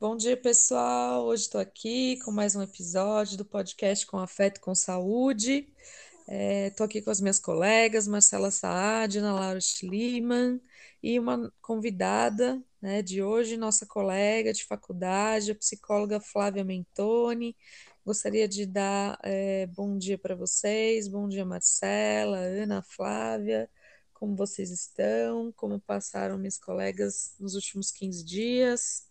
Bom dia, pessoal. Hoje estou aqui com mais um episódio do podcast Com Afeto com Saúde. Estou é, aqui com as minhas colegas, Marcela Saad, Ana Laura Schliemann, e uma convidada né, de hoje, nossa colega de faculdade, a psicóloga Flávia Mentoni. Gostaria de dar é, bom dia para vocês, bom dia, Marcela, Ana, Flávia, como vocês estão, como passaram minhas colegas nos últimos 15 dias.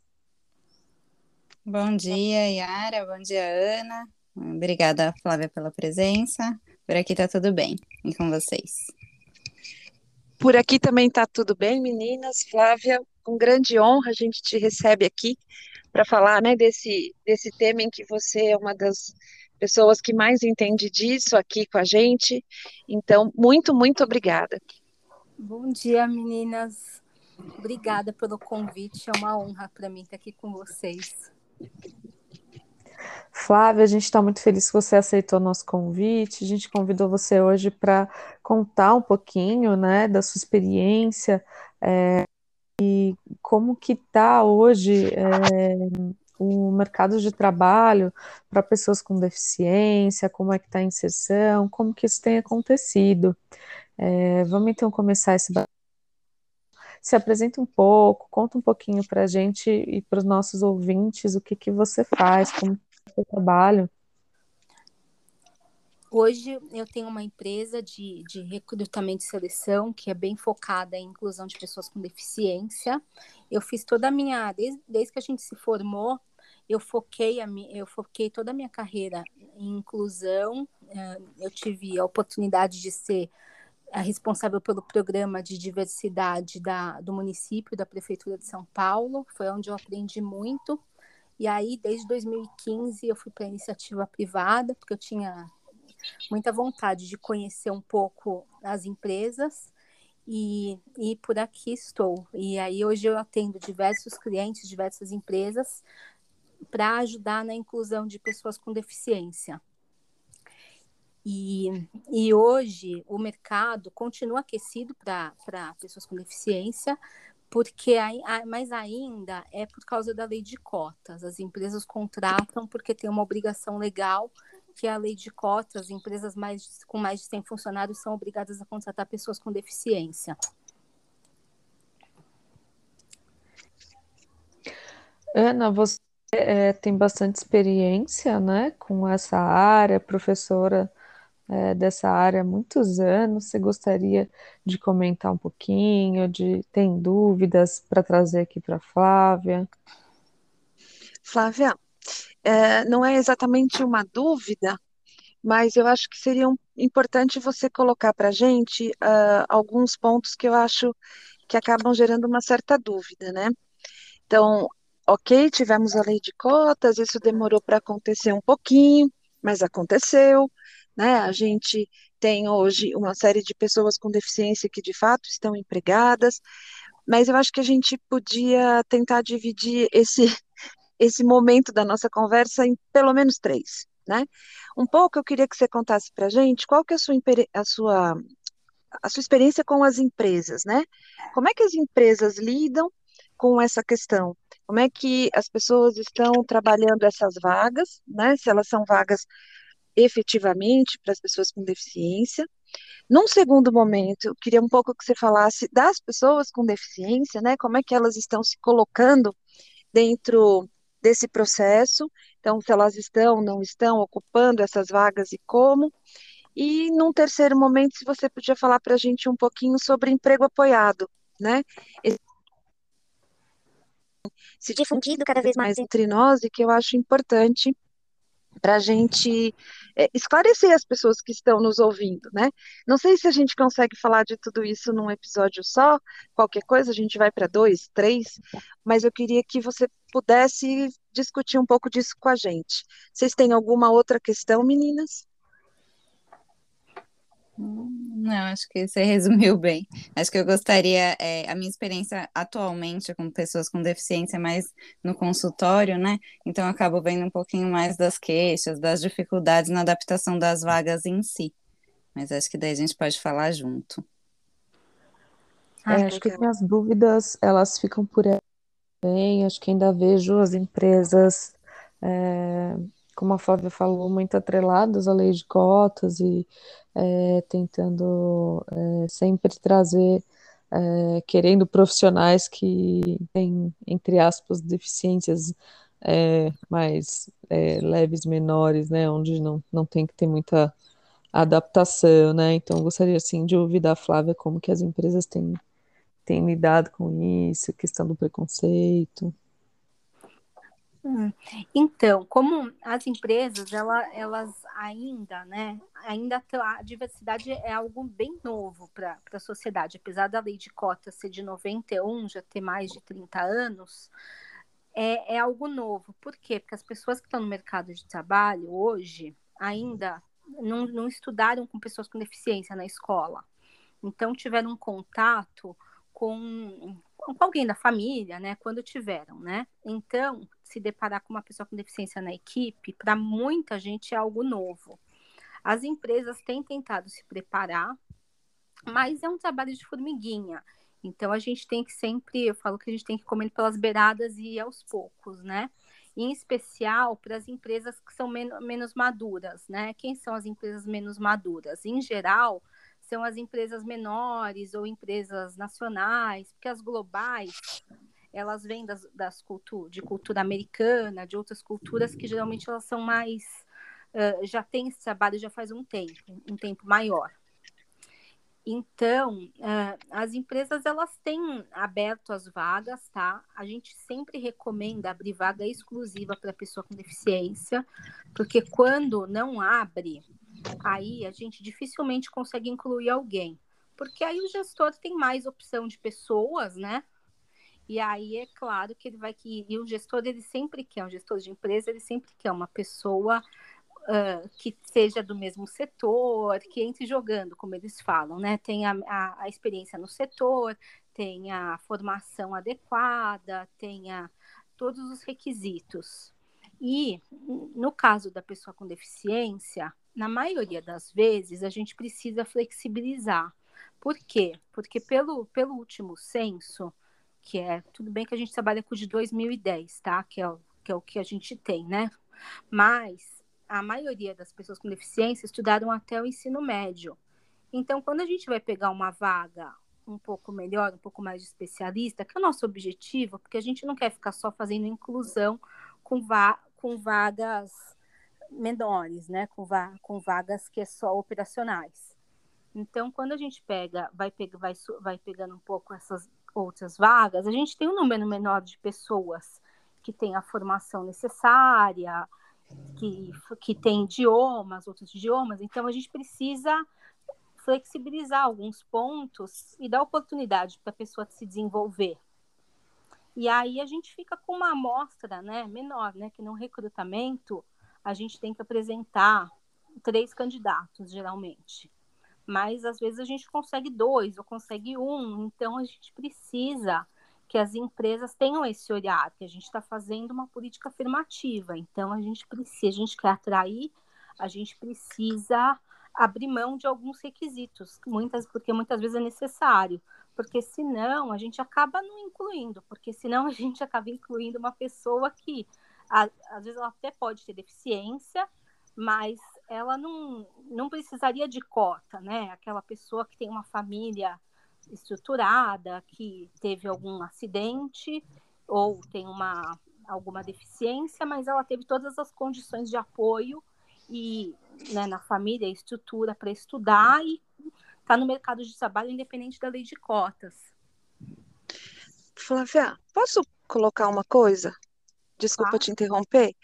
Bom dia, Yara, bom dia, Ana. Obrigada, Flávia, pela presença. Por aqui tá tudo bem. E com vocês? Por aqui também tá tudo bem, meninas. Flávia, com grande honra a gente te recebe aqui para falar, né, desse desse tema em que você é uma das pessoas que mais entende disso aqui com a gente. Então, muito, muito obrigada. Bom dia, meninas. Obrigada pelo convite. É uma honra para mim estar aqui com vocês. Flávia, a gente está muito feliz que você aceitou o nosso convite. A gente convidou você hoje para contar um pouquinho, né, da sua experiência é, e como que está hoje é, o mercado de trabalho para pessoas com deficiência, como é que está a inserção, como que isso tem acontecido. É, vamos então começar esse se apresenta um pouco, conta um pouquinho para a gente e para os nossos ouvintes o que, que você faz, como seu trabalho? Hoje eu tenho uma empresa de, de recrutamento e seleção que é bem focada em inclusão de pessoas com deficiência. Eu fiz toda a minha, desde, desde que a gente se formou, eu foquei, a, eu foquei toda a minha carreira em inclusão. Eh, eu tive a oportunidade de ser a responsável pelo programa de diversidade da, do município, da Prefeitura de São Paulo. Foi onde eu aprendi muito. E aí, desde 2015, eu fui para a iniciativa privada, porque eu tinha muita vontade de conhecer um pouco as empresas. E, e por aqui estou. E aí, hoje eu atendo diversos clientes, diversas empresas, para ajudar na inclusão de pessoas com deficiência. E, e hoje o mercado continua aquecido para pessoas com deficiência, porque mais ainda é por causa da lei de cotas. As empresas contratam porque tem uma obrigação legal que é a lei de cotas, empresas mais, com mais de 100 funcionários são obrigadas a contratar pessoas com deficiência. Ana, você é, tem bastante experiência, né, com essa área, professora é, dessa área há muitos anos. Você gostaria de comentar um pouquinho? De tem dúvidas para trazer aqui para Flávia? Flávia, é, não é exatamente uma dúvida, mas eu acho que seria um, importante você colocar para a gente uh, alguns pontos que eu acho que acabam gerando uma certa dúvida, né? Então, ok, tivemos a lei de cotas, isso demorou para acontecer um pouquinho, mas aconteceu né? A gente tem hoje uma série de pessoas com deficiência que de fato estão empregadas, mas eu acho que a gente podia tentar dividir esse, esse momento da nossa conversa em pelo menos três, né? Um pouco eu queria que você contasse para gente qual que é a sua, a sua, a sua experiência com as empresas, né? Como é que as empresas lidam com essa questão? Como é que as pessoas estão trabalhando essas vagas, né? Se elas são vagas efetivamente para as pessoas com deficiência. Num segundo momento, eu queria um pouco que você falasse das pessoas com deficiência, né? Como é que elas estão se colocando dentro desse processo? Então, se elas estão, não estão ocupando essas vagas e como? E num terceiro momento, se você podia falar para a gente um pouquinho sobre emprego apoiado, né? Esse se difundido cada vez mais entre nós e que eu acho importante para a gente é, esclarecer as pessoas que estão nos ouvindo, né? Não sei se a gente consegue falar de tudo isso num episódio só, qualquer coisa a gente vai para dois, três, mas eu queria que você pudesse discutir um pouco disso com a gente. Vocês têm alguma outra questão, meninas? Não, acho que você resumiu bem. Acho que eu gostaria, é, a minha experiência atualmente com pessoas com deficiência mais no consultório, né? Então eu acabo vendo um pouquinho mais das queixas, das dificuldades na adaptação das vagas em si. mas acho que daí a gente pode falar junto. É, acho que minhas dúvidas, elas ficam por aí também, acho que ainda vejo as empresas, é, como a Flávia falou, muito atreladas à lei de cotas e é, tentando é, sempre trazer, querendo profissionais que têm, entre aspas, deficiências mais leves, menores, né, onde não, não tem que ter muita adaptação, né, então gostaria, assim, de ouvir da Flávia como que as empresas têm tem lidado com isso, questão do preconceito? Hum. Então, como as empresas, ela, elas ainda, né, ainda a diversidade é algo bem novo para a sociedade, apesar da lei de cotas ser de 91, já ter mais de 30 anos, é, é algo novo. Por quê? Porque as pessoas que estão no mercado de trabalho hoje ainda não, não estudaram com pessoas com deficiência na escola. Então, tiveram um contato com, com alguém da família, né, quando tiveram, né? Então, se deparar com uma pessoa com deficiência na equipe, para muita gente é algo novo. As empresas têm tentado se preparar, mas é um trabalho de formiguinha. Então a gente tem que sempre, eu falo que a gente tem que comer pelas beiradas e aos poucos, né? Em especial para as empresas que são men menos maduras, né? Quem são as empresas menos maduras? Em geral, são as empresas menores ou empresas nacionais, porque as globais elas vêm das, das culturas, de cultura americana, de outras culturas que geralmente elas são mais uh, já tem esse trabalho já faz um tempo, um tempo maior. Então, uh, as empresas elas têm aberto as vagas, tá? A gente sempre recomenda abrir vaga exclusiva para pessoa com deficiência, porque quando não abre, aí a gente dificilmente consegue incluir alguém, porque aí o gestor tem mais opção de pessoas, né? E aí é claro que ele vai que e o gestor ele sempre quer, um gestor de empresa ele sempre quer uma pessoa uh, que seja do mesmo setor, que entre jogando, como eles falam, né? Tem a, a, a experiência no setor, tem a formação adequada, tenha todos os requisitos. E no caso da pessoa com deficiência, na maioria das vezes, a gente precisa flexibilizar. Por quê? Porque pelo, pelo último censo, que é, tudo bem que a gente trabalha com o de 2010, tá? Que é, o, que é o que a gente tem, né? Mas a maioria das pessoas com deficiência estudaram até o ensino médio. Então, quando a gente vai pegar uma vaga um pouco melhor, um pouco mais de especialista, que é o nosso objetivo, porque a gente não quer ficar só fazendo inclusão com, va com vagas menores, né, com, va com vagas que é só operacionais. Então, quando a gente pega, vai, pega, vai, vai pegando um pouco essas outras vagas, a gente tem um número menor de pessoas que têm a formação necessária, que, que tem idiomas, outros idiomas, então a gente precisa flexibilizar alguns pontos e dar oportunidade para a pessoa se desenvolver. E aí a gente fica com uma amostra né, menor, né, que no recrutamento a gente tem que apresentar três candidatos, geralmente. Mas às vezes a gente consegue dois ou consegue um, então a gente precisa que as empresas tenham esse olhar, que a gente está fazendo uma política afirmativa. Então a gente precisa, a gente quer atrair, a gente precisa abrir mão de alguns requisitos, muitas, porque muitas vezes é necessário, porque senão a gente acaba não incluindo, porque senão a gente acaba incluindo uma pessoa que às vezes ela até pode ter deficiência, mas ela não, não precisaria de cota, né? Aquela pessoa que tem uma família estruturada, que teve algum acidente ou tem uma alguma deficiência, mas ela teve todas as condições de apoio e né, na família, estrutura para estudar e está no mercado de trabalho independente da lei de cotas. Flávia, posso colocar uma coisa? Desculpa ah. te interromper.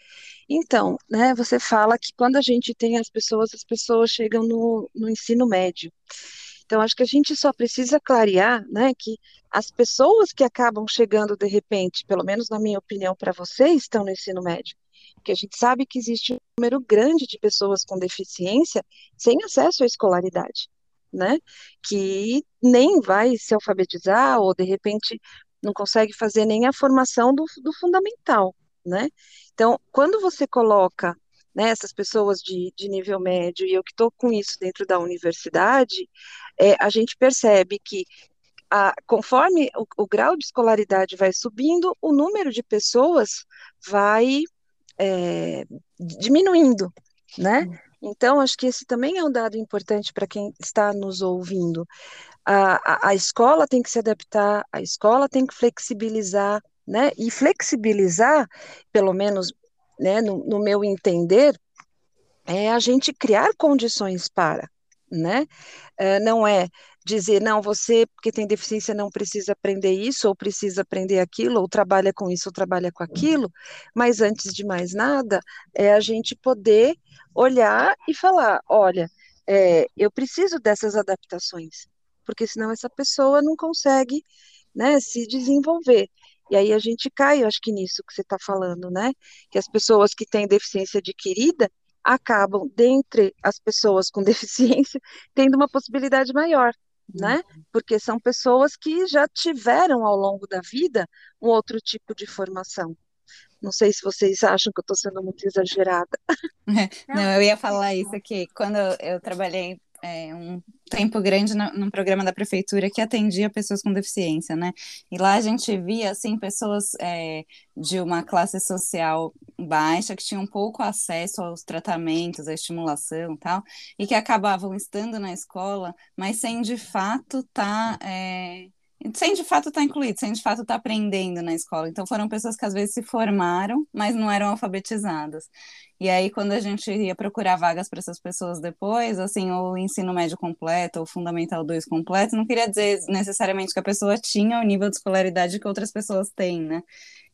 Então, né, você fala que quando a gente tem as pessoas, as pessoas chegam no, no ensino médio. Então, acho que a gente só precisa clarear, né, que as pessoas que acabam chegando de repente, pelo menos na minha opinião, para você, estão no ensino médio. Porque a gente sabe que existe um número grande de pessoas com deficiência sem acesso à escolaridade, né? Que nem vai se alfabetizar ou de repente não consegue fazer nem a formação do, do fundamental né? Então, quando você coloca né, essas pessoas de, de nível médio, e eu que estou com isso dentro da universidade, é, a gente percebe que a, conforme o, o, grau de escolaridade vai subindo, o número de pessoas vai é, diminuindo, né? Hum. Então, acho que esse também é um dado importante para quem está nos ouvindo. A, a, a, escola tem que se adaptar, a escola tem que flexibilizar, né? E flexibilizar, pelo menos né, no, no meu entender, é a gente criar condições para, né? É, não é dizer, não, você, porque tem deficiência, não precisa aprender isso, ou precisa aprender aquilo, ou trabalha com isso, ou trabalha com aquilo, mas antes de mais nada, é a gente poder olhar e falar: olha, é, eu preciso dessas adaptações, porque senão essa pessoa não consegue né, se desenvolver. E aí a gente cai, eu acho que nisso que você está falando, né? Que as pessoas que têm deficiência adquirida acabam, dentre as pessoas com deficiência, tendo uma possibilidade maior, né? Uhum. Porque são pessoas que já tiveram ao longo da vida um outro tipo de formação. Não sei se vocês acham que eu estou sendo muito exagerada. Não, eu ia falar isso aqui. Quando eu trabalhei é, um tempo grande no, num programa da prefeitura que atendia pessoas com deficiência, né? E lá a gente via, assim, pessoas é, de uma classe social baixa que tinham pouco acesso aos tratamentos, à estimulação e tal, e que acabavam estando na escola, mas sem de fato estar. Tá, é, sem de fato estar tá incluído, sem de fato estar tá aprendendo na escola. Então foram pessoas que às vezes se formaram, mas não eram alfabetizadas. E aí quando a gente ia procurar vagas para essas pessoas depois, assim, o ensino médio completo ou fundamental 2 completo, não queria dizer necessariamente que a pessoa tinha o nível de escolaridade que outras pessoas têm, né?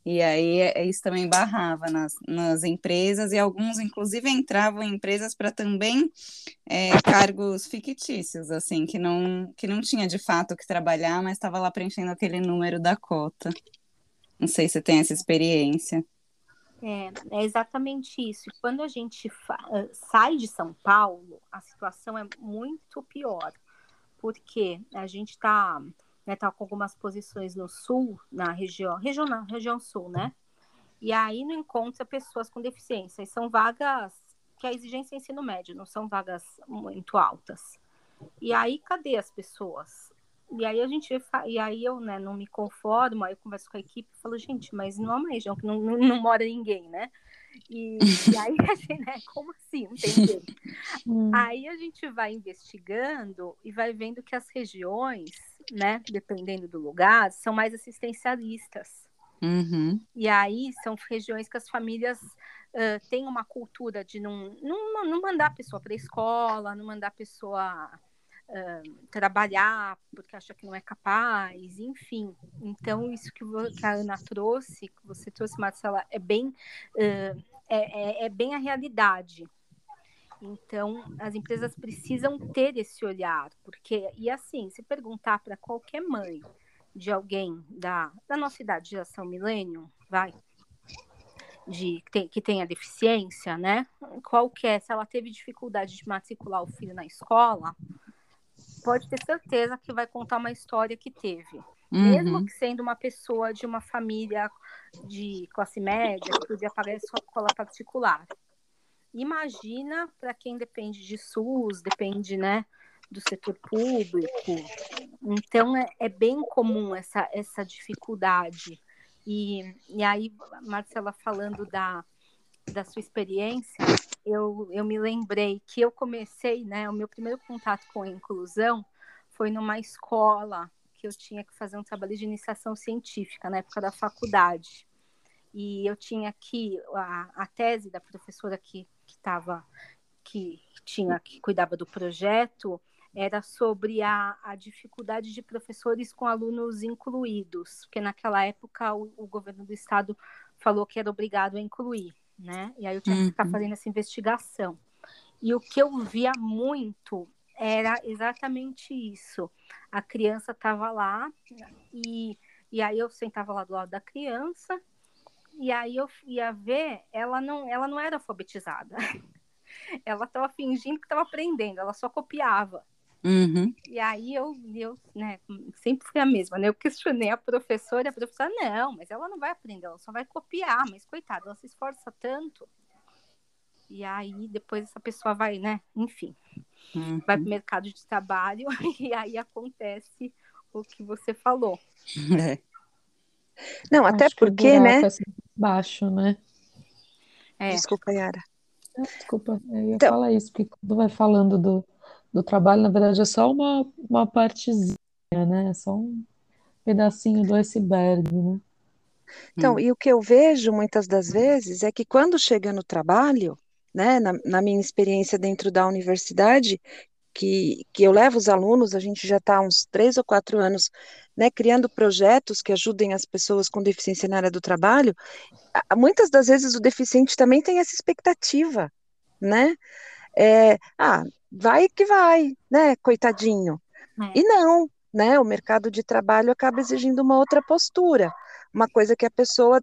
E aí é, isso também barrava nas, nas empresas, e alguns, inclusive, entravam em empresas para também é, cargos fictícios, assim, que não, que não tinha de fato que trabalhar, mas estava lá preenchendo aquele número da cota. Não sei se tem essa experiência. É, é exatamente isso. Quando a gente sai de São Paulo, a situação é muito pior, porque a gente está né, tá com algumas posições no sul, na região, na região sul, né? E aí não encontra pessoas com deficiência. E são vagas que a exigência é ensino médio, não são vagas muito altas. E aí, cadê as pessoas? E aí a gente e aí eu né, não me conformo, aí eu converso com a equipe e falo, gente, mas não é uma região que não, não, não mora ninguém, né? E, e aí a gente, né, como assim? Não tem jeito. Hum. Aí a gente vai investigando e vai vendo que as regiões né, dependendo do lugar, são mais assistencialistas. Uhum. E aí são regiões que as famílias uh, têm uma cultura de não, não, não mandar a pessoa para a escola, não mandar a pessoa uh, trabalhar porque acha que não é capaz, enfim. Então, isso que, que a Ana trouxe, que você trouxe, Marcela, é bem, uh, é, é, é bem a realidade. Então, as empresas precisam ter esse olhar, porque, e assim, se perguntar para qualquer mãe de alguém da, da nossa idade, geração milênio, vai, de, que, tem, que tenha deficiência, né? Qualquer, se ela teve dificuldade de matricular o filho na escola, pode ter certeza que vai contar uma história que teve. Uhum. Mesmo que sendo uma pessoa de uma família de classe média, que podia pagar a escola particular. Imagina para quem depende de SUS, depende, né, do setor público. Então é, é bem comum essa, essa dificuldade. E, e aí, Marcela, falando da, da sua experiência, eu, eu me lembrei que eu comecei, né, o meu primeiro contato com a inclusão foi numa escola que eu tinha que fazer um trabalho de iniciação científica na época da faculdade. E eu tinha aqui a, a tese da professora que estava que tinha que cuidava do projeto era sobre a, a dificuldade de professores com alunos incluídos, porque naquela época o, o, governo do estado falou que era obrigado a incluir, né? E aí eu tinha que ficar uhum. fazendo essa investigação. E o que eu via muito era exatamente isso. A criança estava lá e, e aí eu sentava lá do lado da criança e aí eu ia ver, ela não, ela não era alfabetizada. ela estava fingindo que estava aprendendo, ela só copiava. Uhum. E aí eu, eu né, sempre fui a mesma, né? Eu questionei a professora, a professora, não, mas ela não vai aprender, ela só vai copiar, mas coitada, ela se esforça tanto. E aí depois essa pessoa vai, né? Enfim, Uhum. vai para o mercado de trabalho e aí acontece o que você falou. É. Não, até Acho porque, né? é sempre baixo, né? É, Desculpa, Yara. Não, Desculpa, eu ia Então- falar isso, porque quando vai falando do, do trabalho, na verdade é só uma, uma partezinha, né? É só um pedacinho do iceberg, né? Então, Hum. e o que eu vejo muitas das vezes é que quando chega no trabalho, né, na, na minha experiência dentro da universidade, que, que eu levo os alunos, a gente já está há uns três ou quatro anos, né, criando projetos que ajudem as pessoas com deficiência na área do trabalho, muitas das vezes o deficiente também tem essa expectativa, né? É, ah, vai que vai, né, coitadinho. É. E não, né? O mercado de trabalho acaba exigindo uma outra postura, uma coisa que a pessoa,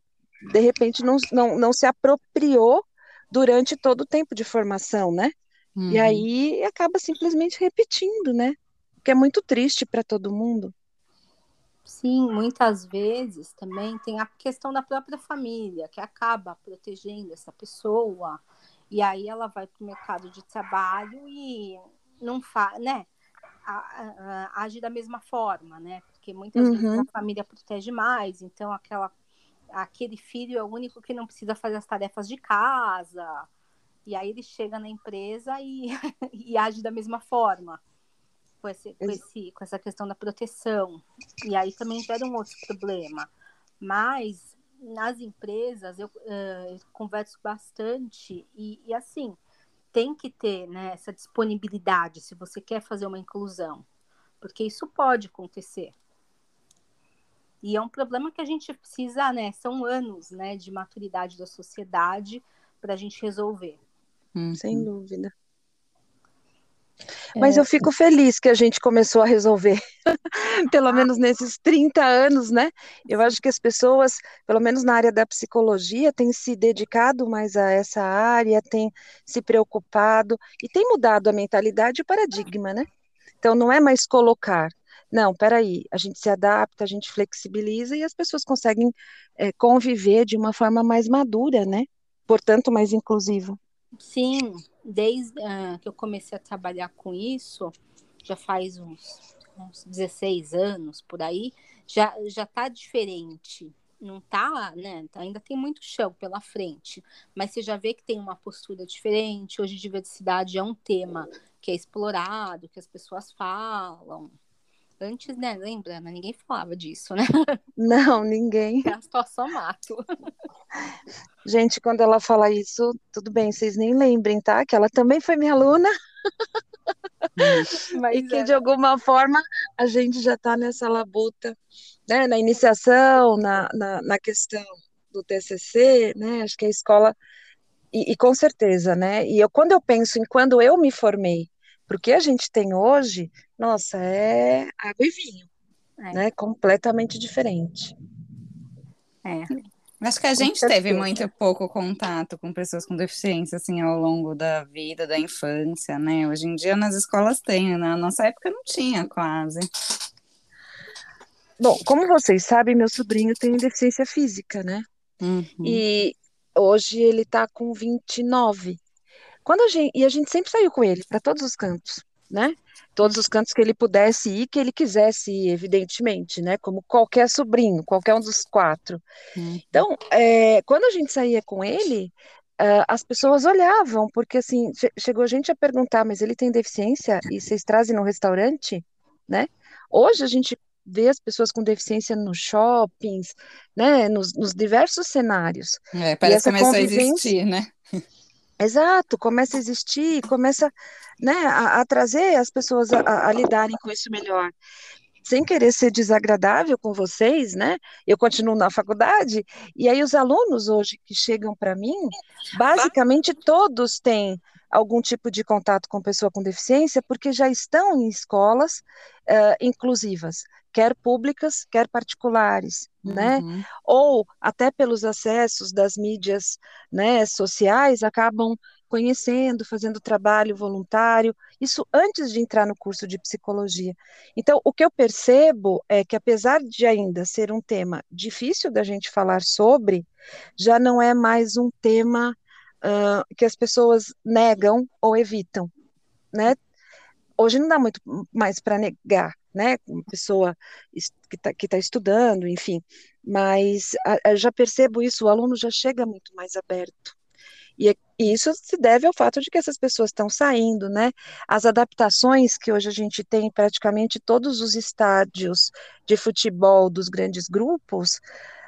de repente, não, não, não se apropriou durante todo o tempo de formação, né? E Uhum. aí acaba simplesmente repetindo, né? Que é muito triste para todo mundo. sim, muitas vezes também tem a questão da própria família, que acaba protegendo essa pessoa, e aí ela vai para o mercado de trabalho e não faz, né? a- a- age da mesma forma, né? Porque muitas vezes Uhum. a família protege mais, então aquela, aquele filho é o único que não precisa fazer as tarefas de casa, e aí ele chega na empresa e, e age da mesma forma, com, esse, com, esse, com essa questão da proteção. E aí também gera um outro problema. Mas nas empresas eu, eu converso bastante e, e assim tem que ter né, essa disponibilidade se você quer fazer uma inclusão, porque isso pode acontecer. E é um problema que a gente precisa, né? São anos né, de maturidade da sociedade para a gente resolver. Uhum. Sem dúvida. Mas É, eu fico feliz que a gente começou a resolver, pelo menos nesses 30 anos, né? Eu acho que as pessoas, pelo menos na área da psicologia, têm se dedicado mais a essa área, têm se preocupado e tem mudado a mentalidade e o paradigma, né? Então não é mais colocar. Não, peraí, a gente se adapta, a gente flexibiliza e as pessoas conseguem é, conviver de uma forma mais madura, né? Portanto, mais inclusiva. Sim, desde ah, que eu comecei a trabalhar com isso, já faz uns, uns 16 anos por aí, já já tá diferente. Não tá, né? Ainda tem muito chão pela frente, mas você já vê que tem uma postura diferente. Hoje, diversidade é um tema que é explorado, que as pessoas falam. Antes, né? Lembra? Né, Ninguém falava disso, né? Não, ninguém. Era só mato. Gente, quando ela fala isso, tudo bem, vocês nem lembrem, tá? Que ela também foi minha aluna e Mas que é, de alguma forma a gente já está nessa labuta, né? Na iniciação, na, na, na questão do TCC, né? Acho que a escola e, e com certeza, né? E eu quando eu penso em quando eu me formei, porque a gente tem hoje, nossa, é água e vinho, É. né? Completamente diferente. é. Acho que a gente teve muito pouco contato com pessoas com deficiência, assim, ao longo da vida, da infância, né? Hoje em dia nas escolas tem, né? na nossa época não tinha quase. Bom, como vocês sabem, meu sobrinho tem deficiência física, né? Uhum. E hoje ele tá com 29. Quando a gente, e a gente sempre saiu com ele para todos os cantos, né? Todos os cantos que ele pudesse ir, que ele quisesse ir, evidentemente, né? Como qualquer sobrinho, qualquer um dos quatro. Uhum. Então, é, quando a gente saía com ele, ah, as pessoas olhavam, porque assim, che- chegou gente a perguntar, mas ele tem deficiência e vocês trazem no restaurante, né? Hoje a gente vê as pessoas com deficiência nos shoppings, né? Nos, nos diversos cenários. É, parece que começou a existir, né? Exato, começa a existir, começa, né, a, a trazer as pessoas a, a- a lidarem com isso melhor. Sem querer ser desagradável com vocês, né? Eu continuo na faculdade, e aí os alunos hoje que chegam para mim, basicamente todos têm algum tipo de contato com pessoa com deficiência, porque já estão em escolas eh, inclusivas, quer públicas, quer particulares, né? Uhum. ou até pelos acessos das mídias né, sociais, acabam conhecendo, fazendo trabalho voluntário, isso antes de entrar no curso de psicologia. Então, o que eu percebo é que, apesar de ainda ser um tema difícil da gente falar sobre, já não é mais um tema que as pessoas negam ou evitam, né? Hoje não dá muito mais para negar, né? Uma pessoa que está tá estudando, enfim, mas a, a, já percebo isso, o aluno já chega muito mais aberto. E, e isso se deve ao fato de que essas pessoas estão saindo, né? As adaptações que hoje a gente tem em praticamente todos os estádios de futebol dos grandes grupos,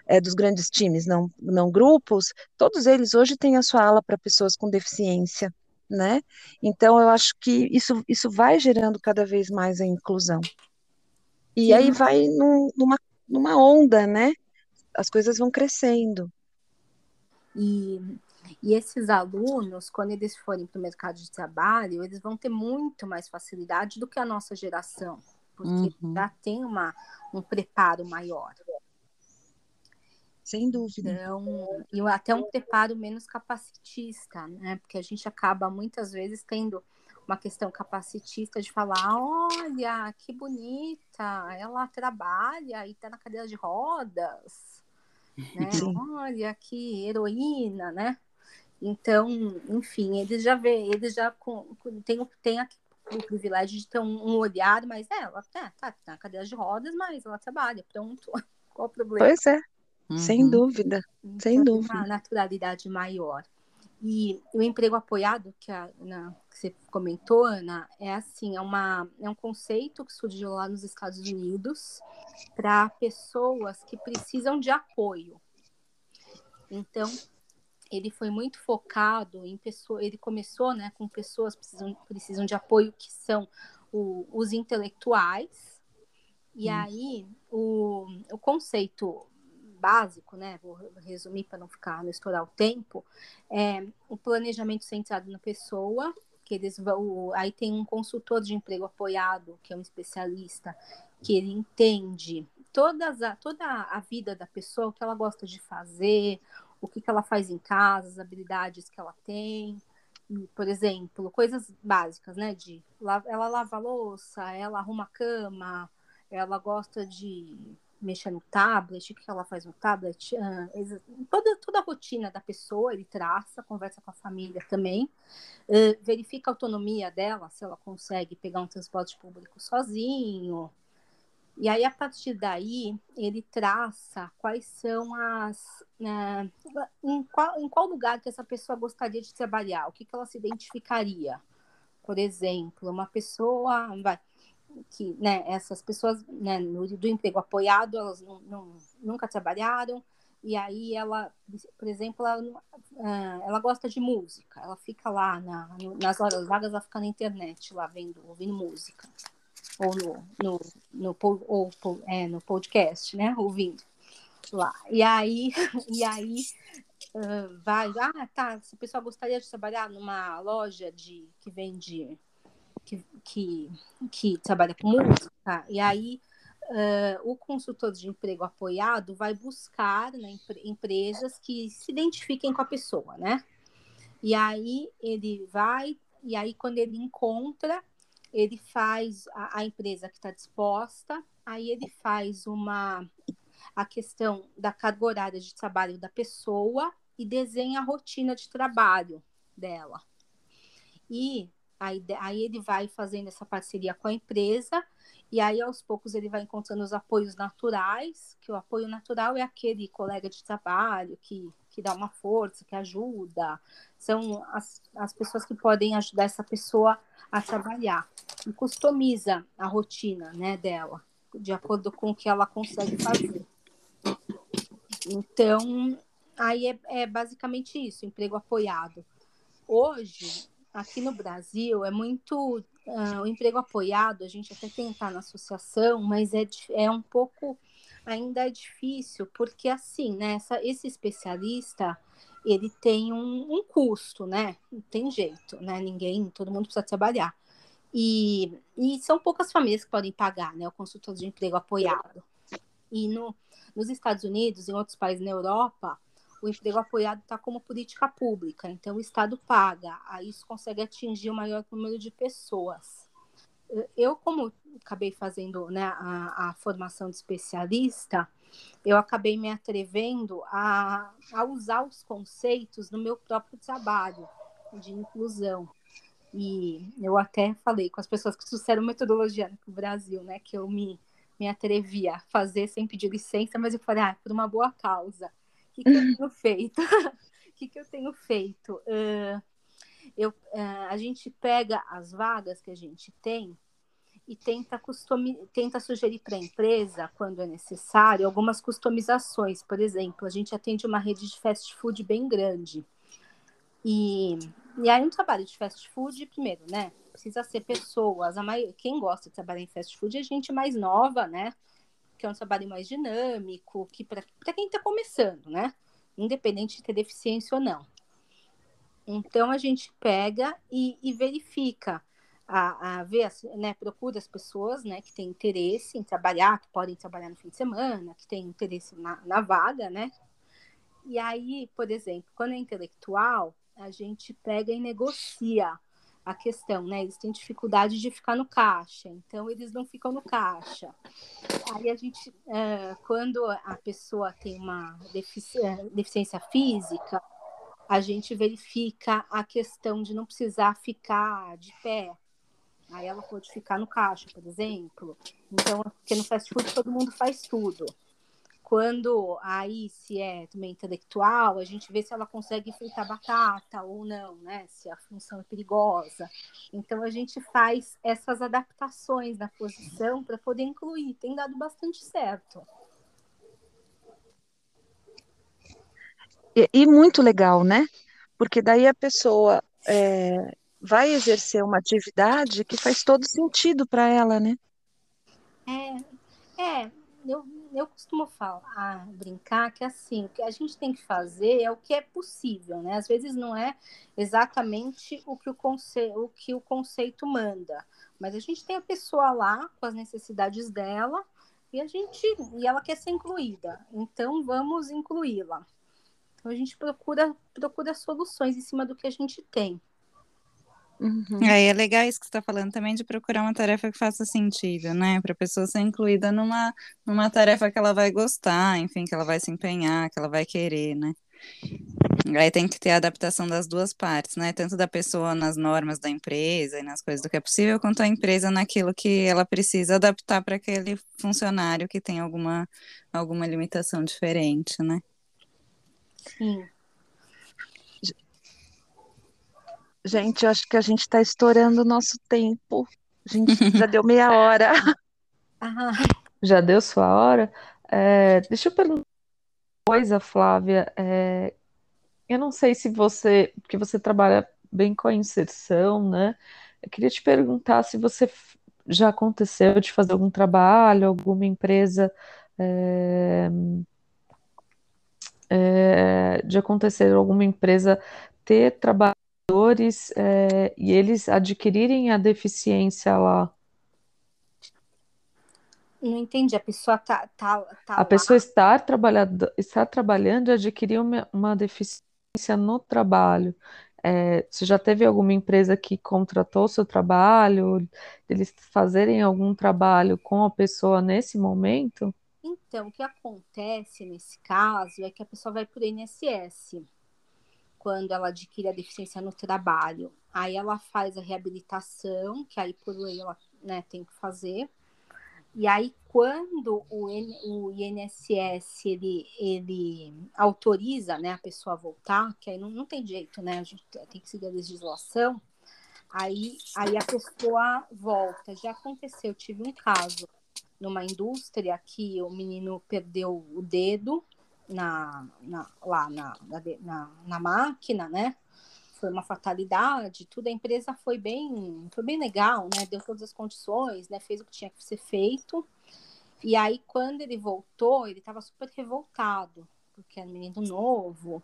é, dos grandes times, não, não grupos, todos eles hoje têm a sua ala para pessoas com deficiência, né? Então, eu acho que isso, isso vai gerando cada vez mais a inclusão. E Sim. aí vai num, numa, numa onda, né? As coisas vão crescendo. E, e esses alunos, quando eles forem para o mercado de trabalho, eles vão ter muito mais facilidade do que a nossa geração, porque uhum. já tem uma, um preparo maior. Sem dúvida. Então, e até um preparo menos capacitista, né? Porque a gente acaba muitas vezes tendo uma questão capacitista de falar, olha, que bonita, ela trabalha e está na cadeira de rodas, né? Olha que heroína, né? Então, enfim, eles já vê, eles já com, tem, tem aqui o privilégio de ter um, um olhar, mas é, ela tá, tá na cadeira de rodas, mas ela trabalha, pronto. Qual o problema? Pois é. Uhum. Sem dúvida, então, sem dúvida. Uma naturalidade maior. E o emprego apoiado, que, a, na, que você comentou, Ana, é assim, é, uma, é um conceito que surgiu lá nos Estados Unidos para pessoas que precisam de apoio. Então, ele foi muito focado em pessoas, ele começou né, com pessoas que precisam, precisam de apoio, que são o, os intelectuais, e hum. aí o, o conceito básico, né? Vou resumir para não ficar não estourar o tempo. É o planejamento centrado na pessoa, que eles vão. Aí tem um consultor de emprego apoiado, que é um especialista, que ele entende todas a, toda a vida da pessoa, o que ela gosta de fazer, o que, que ela faz em casa, as habilidades que ela tem. Por exemplo, coisas básicas, né? De ela lava a louça, ela arruma a cama, ela gosta de mexer no tablet, o que ela faz no tablet, toda, toda a rotina da pessoa ele traça, conversa com a família também, verifica a autonomia dela, se ela consegue pegar um transporte público sozinho. E aí, a partir daí, ele traça quais são as. Uh, em, qual, em qual lugar que essa pessoa gostaria de trabalhar, o que, que ela se identificaria. Por exemplo, uma pessoa. Vai, que né, essas pessoas né, no, do emprego apoiado, elas não, não, nunca trabalharam, e aí ela, por exemplo, ela, ah, ela gosta de música, ela fica lá na, nas horas vagas, ela fica na internet lá vendo, ouvindo música, ou no, no, no, ou, é, no podcast, né, ouvindo lá. E aí, e aí uh, vai, ah, tá, se a pessoa gostaria de trabalhar numa loja de que vende que, que, que trabalha com música, e aí uh, o consultor de emprego apoiado vai buscar né, empresas que se identifiquem com a pessoa, né? E aí ele vai, e aí quando ele encontra, ele faz a, a empresa que está disposta, aí ele faz uma a questão da carga horária de trabalho da pessoa e desenha a rotina de trabalho dela. E Aí, aí ele vai fazendo essa parceria com a empresa e aí aos poucos ele vai encontrando os apoios naturais, que o apoio natural é aquele colega de trabalho que, que dá uma força, que ajuda, são as, as pessoas que podem ajudar essa pessoa a trabalhar e customiza a rotina né, dela, de acordo com o que ela consegue fazer. Então, aí é, é basicamente isso, emprego apoiado. Hoje, aqui no Brasil é muito uh, o emprego apoiado, a gente até tentar na associação, mas é, é um pouco ainda é difícil, porque assim, né, essa, esse especialista ele tem um, um, custo, né? Não tem jeito, né? Ninguém, todo mundo precisa trabalhar. E, e são poucas famílias que podem pagar, né? O consultor de emprego apoiado. E no, nos Estados Unidos, em outros países na Europa, o emprego apoiado está como política pública, então o Estado paga, aí isso consegue atingir o maior número de pessoas. eu, como acabei fazendo né, a, a, formação de especialista, eu acabei me atrevendo a, a usar os conceitos no meu próprio trabalho de inclusão. E eu até falei com as pessoas que trouxeram metodologia no Brasil, né, que eu me, me atrevi a fazer sem pedir licença, mas eu falei, ah, por uma boa causa. Que, que eu tenho feito? O que, que eu tenho feito? Uh, eu, uh, a gente pega as vagas que a gente tem e tenta, customi tenta sugerir para a empresa, quando é necessário, algumas customizações. Por exemplo, a gente atende uma rede de fast food bem grande. E, e aí, um trabalho de fast food, primeiro, né? Precisa ser pessoas. A quem gosta de trabalhar em fast food é gente mais nova, né? Que é um trabalho mais dinâmico, que para quem está começando, né? Independente de ter deficiência ou não. Então a gente pega e, e verifica, a, a ver, né, procura as pessoas né, que têm interesse em trabalhar, que podem trabalhar no fim de semana, que têm interesse na, na vaga, né? E aí, por exemplo, quando é intelectual, a gente pega e negocia a questão, né? Eles têm dificuldade de ficar no caixa, então eles não ficam no caixa. Aí a gente, uh, quando a pessoa tem uma deficiência física, a gente verifica a questão de não precisar ficar de pé. Aí ela pode ficar no caixa, por exemplo. Então, porque no fast food todo mundo faz tudo. Quando aí, se é também intelectual, a gente vê se ela consegue fritar batata ou não, né? Se a função é perigosa. Então, a gente faz essas adaptações na posição para poder incluir. Tem dado bastante certo. E, e muito legal, né? Porque daí a pessoa é, vai exercer uma atividade que faz todo sentido para ela, né? É, é eu, eu costumo falar, brincar que assim, o que a gente tem que fazer é o que é possível, né? Às vezes não é exatamente o que o, conce, o, que o conceito manda, mas a gente tem a pessoa lá com as necessidades dela e a gente e ela quer ser incluída, então vamos incluí-la. Então a gente procura, procura soluções em cima do que a gente tem. Uhum. Aí é legal isso que você está falando também de procurar uma tarefa que faça sentido, né? Para a pessoa ser incluída numa, numa tarefa que ela vai gostar, enfim, que ela vai se empenhar, que ela vai querer, né? Aí tem que ter a adaptação das duas partes, né? Tanto da pessoa nas normas da empresa e nas coisas do que é possível, quanto a empresa naquilo que ela precisa adaptar para aquele funcionário que tem alguma, alguma limitação diferente, né? Sim. Gente, eu acho que a gente está estourando o nosso tempo. A gente já deu meia hora. Já deu sua hora? É, deixa eu perguntar uma coisa, Flávia. É, eu não sei se você, porque você trabalha bem com a inserção, né? Eu queria te perguntar se você já aconteceu de fazer algum trabalho, alguma empresa é, é, de acontecer alguma empresa ter trabalhadores é, e eles adquirirem a deficiência lá. Não entendi, a pessoa tá, tá, tá a lá. pessoa estar trabalhando, estar trabalhando e adquirir uma, uma deficiência no trabalho. É, você já teve alguma empresa que contratou o seu trabalho, eles fazerem algum trabalho com a pessoa nesse momento? Então, o que acontece nesse caso é que a pessoa vai para o INSS quando ela adquire a deficiência no trabalho. Aí ela faz a reabilitação, que aí por lei ela né, tem que fazer. E aí, quando o, o INSS ele, ele autoriza né, a pessoa a voltar, que aí não, não tem jeito, né? A gente tem que seguir a legislação, aí, aí a pessoa volta. Já aconteceu, tive um caso numa indústria que o menino perdeu o dedo na, na lá na, na, na, máquina, né? Foi uma fatalidade, tudo. A empresa foi bem, foi bem legal, né? Deu todas as condições, né? Fez o que tinha que ser feito. E aí, quando ele voltou, ele estava super revoltado, porque era um menino novo.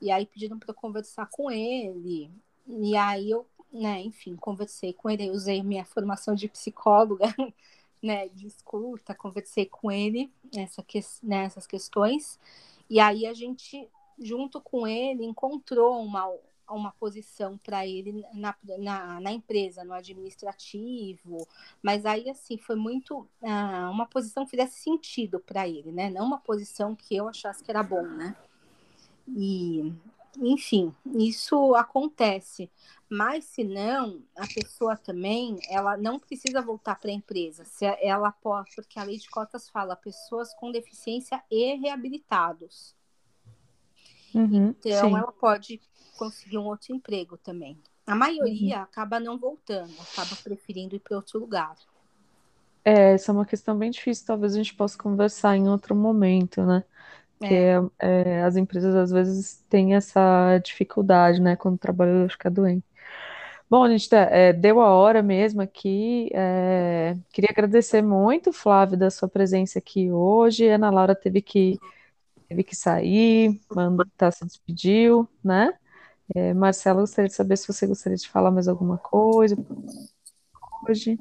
E aí pediram para eu conversar com ele. E aí eu, né, enfim, conversei com ele, usei minha formação de psicóloga né, de escuta, conversei com ele nessa que, nessas questões, e aí a gente, junto com ele, encontrou uma, uma posição para ele na, na, na, empresa, no administrativo, mas aí assim foi muito ah, uma posição que fizesse sentido para ele, né? Não uma posição que eu achasse que era bom, né? E enfim, isso acontece. Mas se não, a pessoa também, ela não precisa voltar para a empresa. Se ela pode, porque a lei de cotas fala pessoas com deficiência e reabilitados. Uhum, então, sim. ela pode conseguir um outro emprego também. A maioria uhum. acaba não voltando, acaba preferindo ir para outro lugar. É, essa é uma questão bem difícil, talvez a gente possa conversar em outro momento, né? Que é. É, as empresas às vezes têm essa dificuldade, né, quando o trabalhador fica doente. Bom, a gente tá, é, deu a hora mesmo aqui. É, queria agradecer muito, Flávio, da sua presença aqui hoje. Ana Laura teve que, teve que sair, mandou, tá, se despediu, né? É, Marcelo, gostaria de saber se você gostaria de falar mais alguma coisa hoje.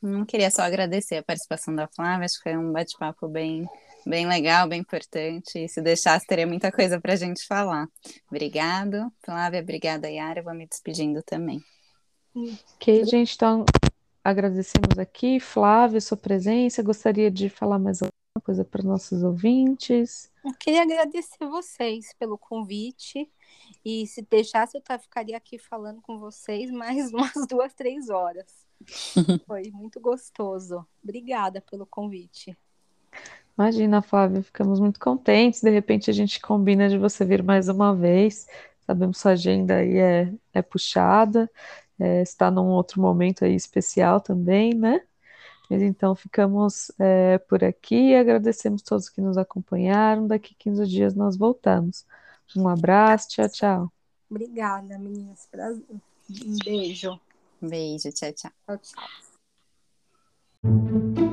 Não queria só agradecer a participação da Flávia, acho que foi um bate-papo bem, bem legal, bem importante. E se deixasse, teria muita coisa para a gente falar. Obrigado, Flávia, obrigada, Yara. Eu vou me despedindo também. Ok, gente, então agradecemos aqui, Flávia, sua presença. Gostaria de falar mais alguma coisa para nossos ouvintes? Eu queria agradecer vocês pelo convite. E se deixasse, eu ficaria aqui falando com vocês mais umas duas, três horas. Foi muito gostoso. Obrigada pelo convite. Imagina, Flávia, ficamos muito contentes. De repente a gente combina de você vir mais uma vez. Sabemos sua agenda aí é, é puxada, é, está num outro momento aí especial também, né? Mas então ficamos é, por aqui e agradecemos todos que nos acompanharam. Daqui 15 dias nós voltamos. Um abraço, tchau, tchau. Obrigada, meninas. Prazer. Um beijo. Beijo, tchau, tchau. Tchau, tchau.